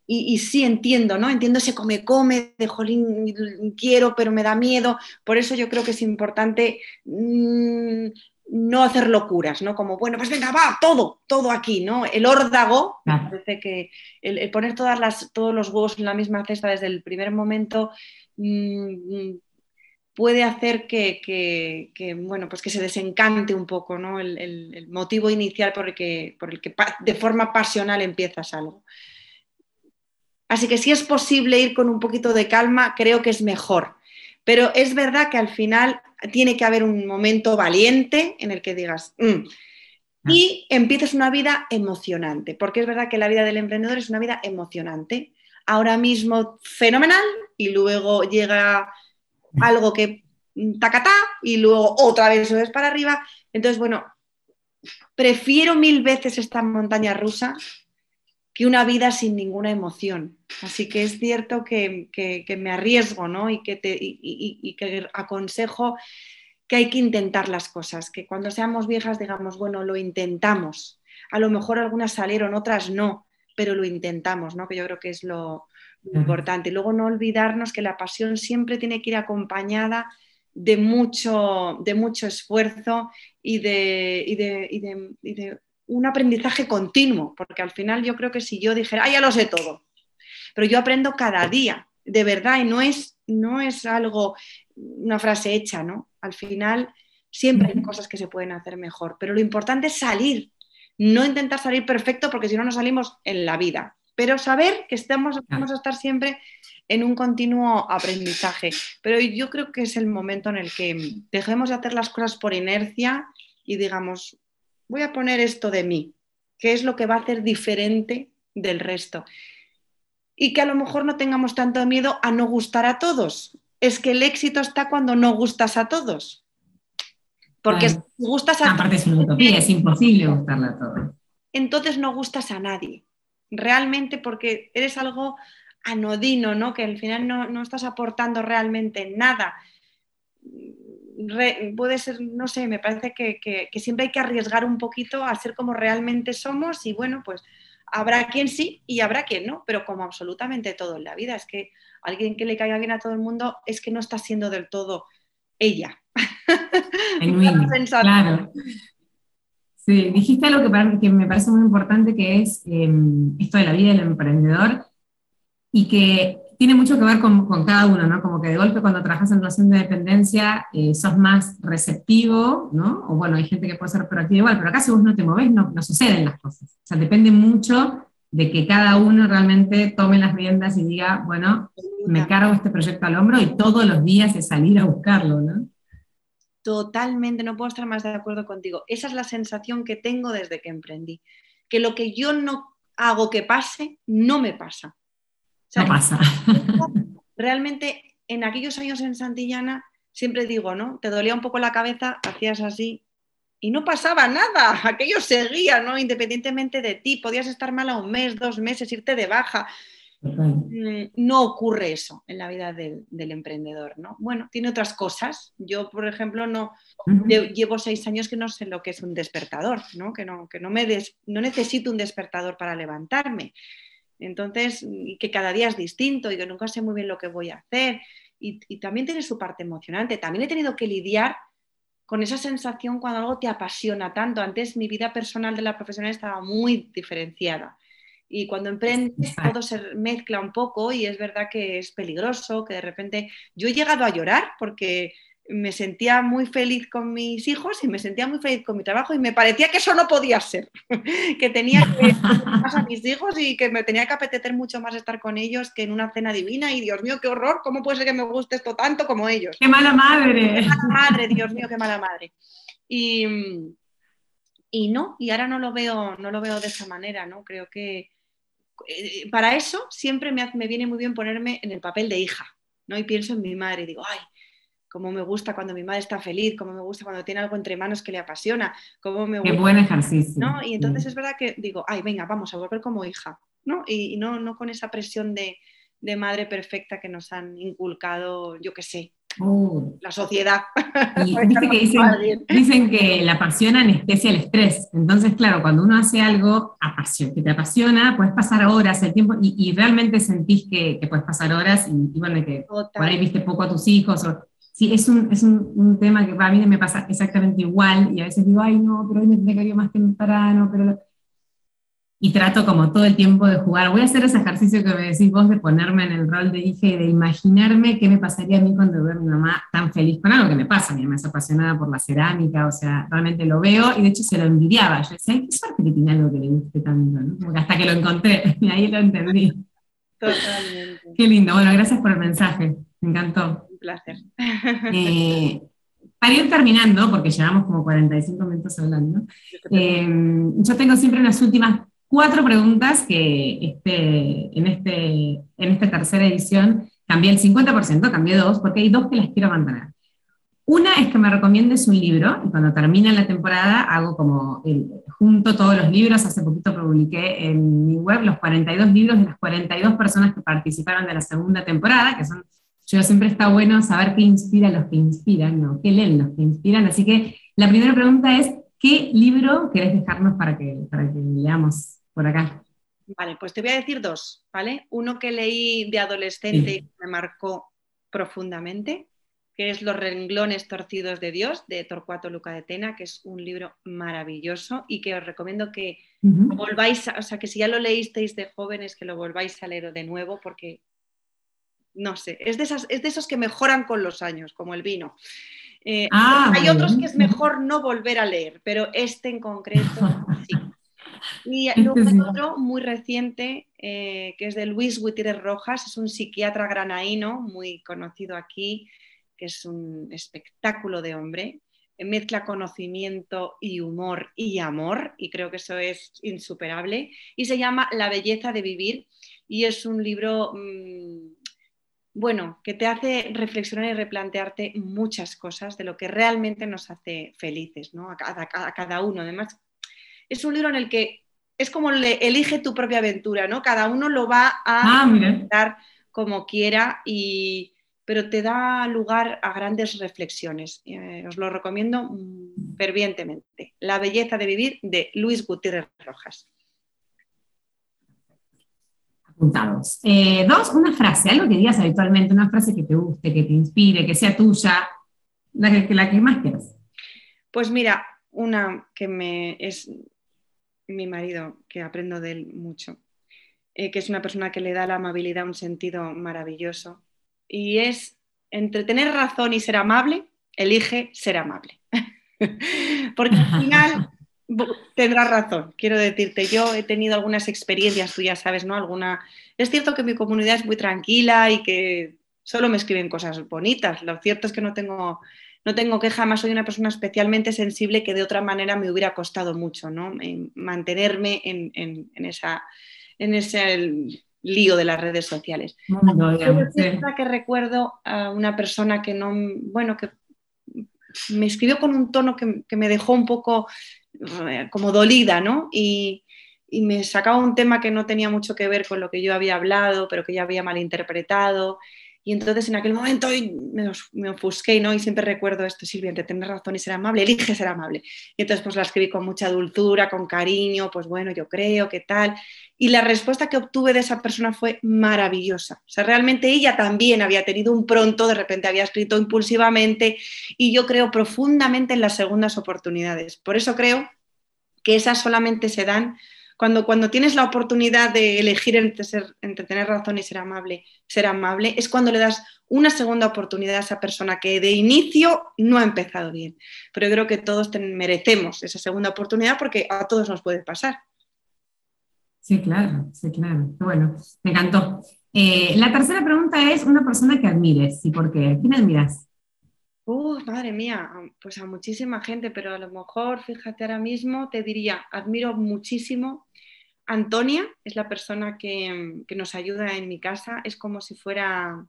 y, sí. entiendo, ¿no? Entiendo ese come-come de jolín, quiero, pero me da miedo. Por eso yo creo que es importante mm, no hacer locuras, ¿no? Como, bueno, pues venga, va, todo, todo aquí, ¿no? El órdago, parece que el, poner todas las, todos los huevos en la misma cesta desde el primer momento mm, puede hacer que, bueno, pues que se desencante un poco, ¿no? El, motivo inicial por el, que, por el que de forma pasional empiezas algo. Así que si es posible ir con un poquito de calma, creo que es mejor. Pero es verdad que al final tiene que haber un momento valiente en el que digas, mm", y empieces una vida emocionante, porque es verdad que la vida del emprendedor es una vida emocionante. Ahora mismo fenomenal y luego llega algo que mm, tacatá y luego otra vez subes para arriba. Entonces, bueno, prefiero mil veces esta montaña rusa que una vida sin ninguna emoción. Así que es cierto que, me arriesgo ¿no? y, que te, y, que aconsejo que hay que intentar las cosas, que cuando seamos viejas digamos, bueno, lo intentamos. A lo mejor algunas salieron, otras no, pero lo intentamos, ¿no? que yo creo que es lo, importante. Y luego no olvidarnos que la pasión siempre tiene que ir acompañada de mucho, de mucho esfuerzo y de, y de un aprendizaje continuo, porque al final yo creo que si yo dijera, ah, ya lo sé todo, pero yo aprendo cada día, de verdad, y no es, no es algo, una frase hecha, ¿no? Al final siempre hay cosas que se pueden hacer mejor, pero lo importante es salir, no intentar salir perfecto, porque si no, no salimos en la vida, pero saber que estamos, vamos a estar siempre en un continuo aprendizaje. Pero yo creo que es el momento en el que dejemos de hacer las cosas por inercia y digamos, voy a poner esto de mí, que es lo que va a hacer diferente del resto. Y que a lo mejor no tengamos tanto miedo a no gustar a todos. Es que el éxito está cuando no gustas a todos. Porque si gustas a Aparte es una utopía, es imposible gustarle a todos. Entonces no gustas a nadie. Realmente porque eres algo anodino, ¿no? Que al final no, estás aportando realmente nada. Puede ser, no sé, me parece que, que, siempre hay que arriesgar un poquito a ser como realmente somos y bueno, pues habrá quien sí y habrá quien no, pero como absolutamente todo en la vida, es que alguien que le caiga bien a todo el mundo es que no está siendo del todo ella. *laughs* claro. Sí, dijiste algo que, me parece muy importante, que es em, esto de la vida del emprendedor y que tiene mucho que ver con, cada uno, ¿no? Como que de golpe cuando trabajas en relación de dependencia eh, sos más receptivo, ¿no? O bueno, hay gente que puede ser proactiva igual, pero acá si vos no te movés no, no suceden las cosas. O sea, depende mucho de que cada uno realmente tome las riendas y diga, bueno, me cargo este proyecto al hombro y todos los días es salir a buscarlo, ¿no? Totalmente, no puedo estar más de acuerdo contigo. Esa es la sensación que tengo desde que emprendí, que lo que yo no hago que pase, no me pasa. No pasa. *laughs* Realmente, en aquellos años en Santillana, siempre digo, ¿no? Te dolía un poco la cabeza, hacías así y no pasaba nada, *laughs* aquello seguía, ¿no? Independientemente de ti, podías estar mal a un mes, dos meses, irte de baja, Mm, no ocurre eso en la vida del, emprendedor, ¿no? Bueno, tiene otras cosas. Yo, por ejemplo, no llevo seis años que no sé lo que es un despertador, ¿no? Que no, que no me no necesito un despertador para levantarme. Entonces, y que cada día es distinto y que nunca sé muy bien lo que voy a hacer. Y, y también tiene su parte emocionante. También he tenido que lidiar con esa sensación cuando algo te apasiona tanto. Antes mi vida personal de la profesional estaba muy diferenciada y cuando emprendes todo se mezcla un poco y es verdad que es peligroso, que de repente yo he llegado a llorar porque me sentía muy feliz con mis hijos y me sentía muy feliz con mi trabajo y me parecía que eso no podía ser, *laughs* que tenía que más a mis hijos y que me tenía que apetecer mucho más estar con ellos que en una cena divina y Dios mío, qué horror, ¿cómo puede ser que me guste esto tanto como ellos? ¡Qué mala madre! ¡Qué mala madre, Dios mío, qué mala madre! Y, y no, y ahora no lo veo, no lo veo de esa manera, ¿no? Creo que, eh, para eso siempre me, viene muy bien ponerme en el papel de hija, ¿no? Y pienso en mi madre y digo, ay, cómo me gusta cuando mi madre está feliz, cómo me gusta cuando tiene algo entre manos que le apasiona, cómo me Qué buen ejercicio. ¿no? Y entonces es verdad que digo, ay, venga, vamos a volver como hija, ¿no? Y, no, no con esa presión de, de, madre perfecta que nos han inculcado, yo qué sé, Uh. La sociedad. Y *laughs* dicen, que la pasión anestesia el estrés. Entonces, claro, cuando uno hace algo que te apasiona, puedes pasar horas, el tiempo, y, realmente sentís que, puedes pasar horas, y, bueno, que por ahí viste poco a tus hijos. O, sí, es un, es un, un, tema que para mí me pasa exactamente igual, y a veces digo, ay, no, pero hoy me tendría que ir más temprano, pero y trato como todo el tiempo de jugar. Voy a hacer ese ejercicio que me decís vos de ponerme en el rol de hija y de imaginarme qué me pasaría a mí cuando veo a mi mamá tan feliz con algo que me pasa. Mi mamá es apasionada por la cerámica, o sea, realmente lo veo y de hecho se lo envidiaba. Yo decía, qué suerte que tiene algo que le guste tanto, ¿no? hasta que lo encontré y *laughs* ahí lo entendí. Totalmente. Qué lindo. Bueno, gracias por el mensaje. Me encantó. Placer. Eh, para ir terminando, porque llevamos como 45 minutos hablando, eh, yo tengo siempre unas últimas cuatro preguntas que este, en, este, en esta tercera edición cambié el 50%, cambié dos, porque hay dos que las quiero mantener. Una es que me recomiendes un libro, y cuando termina la temporada hago como, el, junto todos los libros, hace poquito publiqué en mi web los 42 libros de las 42 personas que participaron de la segunda temporada, que son, yo siempre está bueno saber qué inspira a los que inspiran, ¿no? qué leen los que inspiran, así que la primera pregunta es, ¿qué libro querés dejarnos para que, para que leamos por acá. Vale, pues te voy a decir dos, ¿vale? Uno que leí de adolescente y me marcó profundamente, que es Los renglones torcidos de Dios, de Torcuato Luca de Tena, que es un libro maravilloso y que os recomiendo que volváis, o sea, que si ya lo leísteis de jóvenes, que lo volváis a leer de nuevo, porque, no sé, es de, esas, es de esos que mejoran con los años, como el vino. Eh, ah, hay otros que es mejor no volver a leer, pero este en concreto *laughs* sí. Y luego otro muy reciente, eh, que es de Luis Gutiérrez Rojas, es un psiquiatra granaíno muy conocido aquí, que es un espectáculo de hombre. Mezcla conocimiento y humor y amor, y creo que eso es insuperable. Y se llama La belleza de vivir, y es un libro mm, bueno, que te hace reflexionar y replantearte muchas cosas de lo que realmente nos hace felices, ¿no? A cada, uno. Además, es un libro en el que es como le, elige tu propia aventura, ¿no? Cada uno lo va a ah, como quiera y, pero te da lugar a grandes reflexiones. Eh, os lo recomiendo mm, fervientemente. La belleza de vivir de Luis Gutiérrez Rojas. Apuntados. Eh, dos, una frase, algo que digas habitualmente, una frase que te guste, que te inspire, que sea tuya, la que, la que más quieras. Pues mira, una que me es mi marido, que aprendo de él mucho, eh, que es una persona que le da la amabilidad un sentido maravilloso y es entre tener razón y ser amable, elige ser amable. *laughs* Porque al final *laughs* tendrás razón, quiero decirte, yo he tenido algunas experiencias, tú ya sabes, ¿no? Alguna... Es cierto que mi comunidad es muy tranquila y que solo me escriben cosas bonitas. Lo cierto es que no tengo, no tengo que jamás soy una persona especialmente sensible que de otra manera me hubiera costado mucho, ¿no? Mantenerme en, en esa, en ese lío de las redes sociales. que recuerdo a una persona que no, bueno, que me escribió con un tono que, me dejó un poco como dolida, ¿no? Y, me sacaba un tema que no tenía mucho que ver con lo que yo había hablado, pero que ya había malinterpretado. Y entonces en aquel momento me, ofusqué, ¿no? Y siempre recuerdo esto, Silvia, tienes razón y ser amable, elige ser amable. Y entonces pues la escribí con mucha dulzura, con cariño, pues bueno, yo creo, ¿qué tal? Y la respuesta que obtuve de esa persona fue maravillosa. O sea, realmente ella también había tenido un pronto, de repente había escrito impulsivamente y yo creo profundamente en las segundas oportunidades. Por eso creo que esas solamente se dan cuando, cuando tienes la oportunidad de elegir entre, ser, entre tener razón y ser amable, ser amable, es cuando le das una segunda oportunidad a esa persona que de inicio no ha empezado bien. Pero yo creo que todos merecemos esa segunda oportunidad porque a todos nos puede pasar. Sí, claro, sí, claro. Bueno, me encantó. Eh, la tercera pregunta es una persona que admires. ¿Y por qué? ¿Quién admiras? Uh, madre mía, pues a muchísima gente, pero a lo mejor, fíjate ahora mismo, te diría, admiro muchísimo. Antonia es la persona que, nos ayuda en mi casa, es como si fuera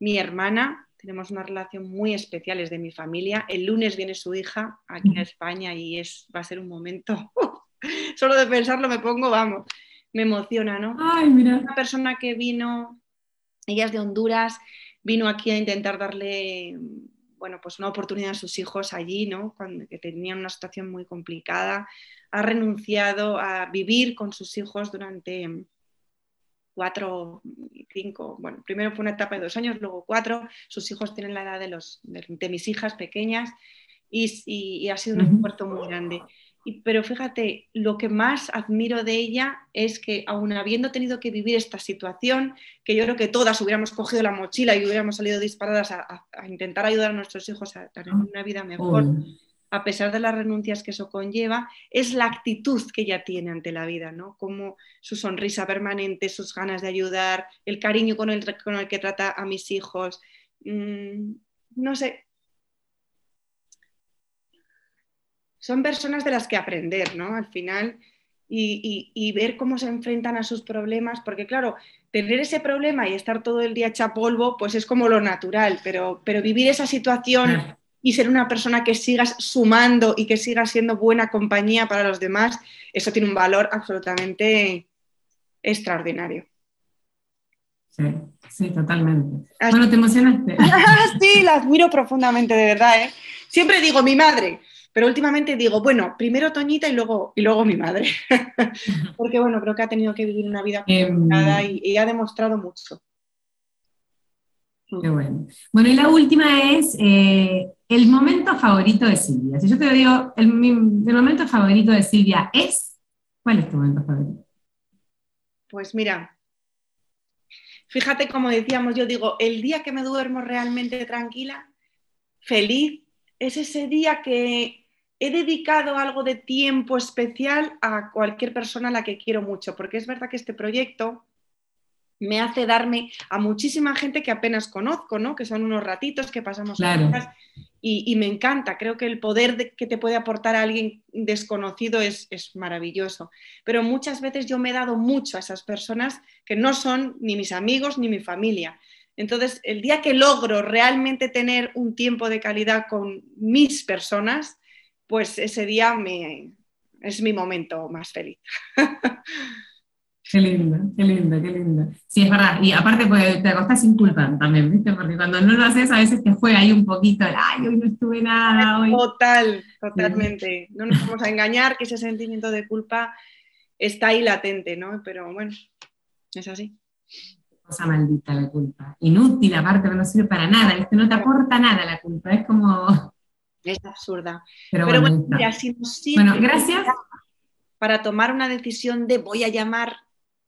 mi hermana, tenemos una relación muy especial, es de mi familia. El lunes viene su hija aquí a España y es, va a ser un momento, *laughs* solo de pensarlo me pongo, vamos, me emociona, ¿no? Ay, mira. Una persona que vino, ella es de Honduras, vino aquí a intentar darle bueno, pues una oportunidad a sus hijos allí, ¿no? Cuando, que tenían una situación muy complicada, ha renunciado a vivir con sus hijos durante cuatro, cinco, bueno, primero fue una etapa de dos años, luego cuatro, sus hijos tienen la edad de, los, de, mis hijas pequeñas y, ha sido un esfuerzo muy grande pero fíjate, lo que más admiro de ella es que aun habiendo tenido que vivir esta situación, que yo creo que todas hubiéramos cogido la mochila y hubiéramos salido disparadas a, intentar ayudar a nuestros hijos a tener ah, una vida mejor, a pesar de las renuncias que eso conlleva, es la actitud que ella tiene ante la vida, ¿no? Como su sonrisa permanente, sus ganas de ayudar, el cariño con el, con el que trata a mis hijos. Mm, no sé, son personas de las que aprender, ¿no? Al final, y, ver cómo se enfrentan a sus problemas, porque claro, tener ese problema y estar todo el día hecha polvo, pues es como lo natural, pero, pero vivir esa situación y ser una persona que sigas sumando y que sigas siendo buena compañía para los demás, eso tiene un valor absolutamente extraordinario. Sí, sí, totalmente. Bueno, te emocionaste. *laughs* sí, la admiro profundamente, de verdad. ¿eh? Siempre digo mi madre, pero últimamente digo, bueno, primero Toñita y luego, y luego mi madre. *laughs* Porque bueno, creo que ha tenido que vivir una vida em, complicada y, ha demostrado mucho. Qué bueno. Bueno, y la última es eh, el momento favorito de Silvia. Si yo te digo, el, el momento favorito de Silvia es, ¿cuál es tu momento favorito? Pues mira, fíjate como decíamos, yo digo, el día que me duermo realmente tranquila, feliz, es ese día que he dedicado algo de tiempo especial a cualquier persona a la que quiero mucho, porque es verdad que este proyecto me hace darme a muchísima gente que apenas conozco, ¿no? que son unos ratitos que pasamos y, me encanta, creo que el poder que te puede aportar a alguien desconocido es, es, maravilloso, pero muchas veces yo me he dado mucho a esas personas que no son ni mis amigos ni mi familia. Entonces, el día que logro realmente tener un tiempo de calidad con mis personas, pues ese día me, es mi momento más feliz. Qué lindo, qué lindo, qué lindo. Sí, es verdad. Y aparte, pues, te acostás sin culpa también, ¿viste? Porque cuando no lo haces, a veces te juega ahí un poquito el, ay, hoy no estuve nada. Hoy. Total, totalmente. No nos vamos a engañar que ese sentimiento de culpa está ahí latente, ¿no? Pero bueno, es así. Cosa maldita la culpa. Inútil, aparte, no sirve para nada, ¿viste? No te aporta nada la culpa. Es como. Es absurda. Pero, Pero bueno, mira, si nos sirve Bueno, gracias. para tomar una decisión de voy a llamar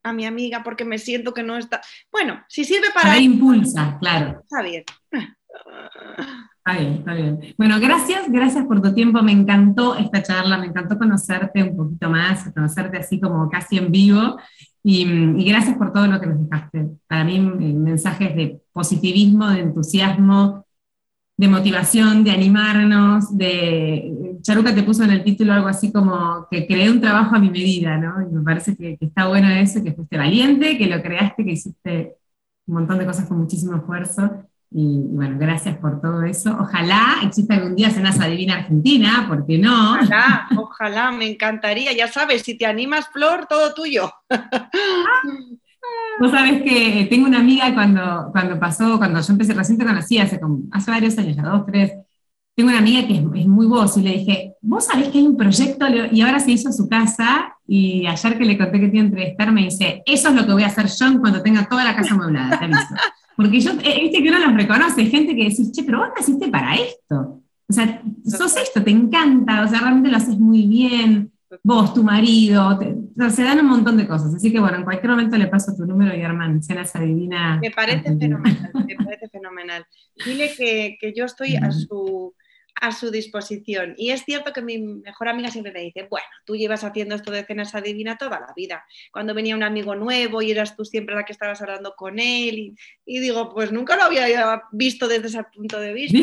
a mi amiga porque me siento que no está. Bueno, si sirve para eso, impulsa, claro. está bien. Está bien, está bien. Bueno, gracias, gracias por tu tiempo. Me encantó esta charla, me encantó conocerte un poquito más, conocerte así como casi en vivo. Y, y gracias por todo lo que nos dejaste. Para mí, eh, mensajes de positivismo, de entusiasmo, de motivación, de animarnos, de... Charuca te puso en el título algo así como que creé un trabajo a mi medida, ¿no? Y me parece que, que está bueno eso, que fuiste valiente, que lo creaste, que hiciste un montón de cosas con muchísimo esfuerzo. Y, bueno, gracias por todo eso. Ojalá exista algún día Cenaza Divina Argentina, ¿por qué no? Ojalá, ojalá, me encantaría. Ya sabes, si te animas, Flor, todo tuyo. *laughs* Vos sabés que tengo una amiga cuando, cuando pasó, cuando yo empecé, recién te conocí, hace, como, hace varios años, ya dos, tres, tengo una amiga que es, es muy vos y le dije, vos sabés que hay un proyecto y ahora se hizo su casa y ayer que le conté que te iba a entrevistar me dice, eso es lo que voy a hacer yo cuando tenga toda la casa amueblada, te aviso. *laughs* Porque yo, eh, viste que uno los reconoce, gente que decís, che, pero vos naciste para esto. O sea, sos esto, te encanta, o sea, realmente lo haces muy bien. Vos, tu marido, te- o sea, se dan un montón de cosas. Así que bueno, en cualquier momento le paso tu número y arman cenas adivina. Me parece fenomenal, me *laughs* parece fenomenal. Dile que, que yo estoy a su, a su disposición. Y es cierto que mi mejor amiga siempre me dice, bueno, tú llevas haciendo esto de cenas adivina toda la vida. Cuando venía un amigo nuevo y eras tú siempre la que estabas hablando con él. Y, y digo, pues nunca lo había visto desde ese punto de vista.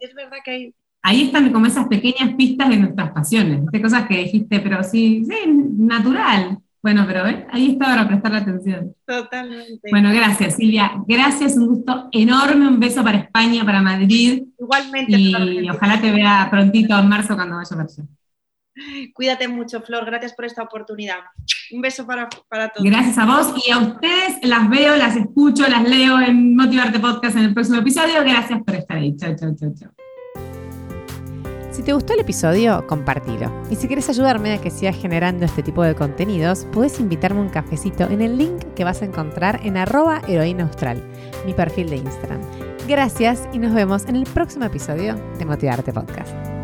Es verdad que hay... Ahí están como esas pequeñas pistas de nuestras pasiones, ¿viste? cosas que dijiste, pero sí, sí, natural. Bueno, pero ¿eh? ahí está para prestar atención. Totalmente. Bueno, gracias Silvia, gracias, un gusto enorme, un beso para España, para Madrid Igualmente, y ojalá te vea prontito en marzo cuando vaya a verse. cuídate mucho, Flor. Gracias por esta oportunidad. Un beso para, para todos. Gracias a vos y a ustedes, las veo, las escucho, las leo en Motivarte Podcast en el próximo episodio. Gracias por estar ahí. Chao, chao, chao, chao. Si te gustó el episodio, compartilo. Y si quieres ayudarme a que siga generando este tipo de contenidos, puedes invitarme un cafecito en el link que vas a encontrar en arroba mi perfil de Instagram. Gracias y nos vemos en el próximo episodio de Motivarte Podcast.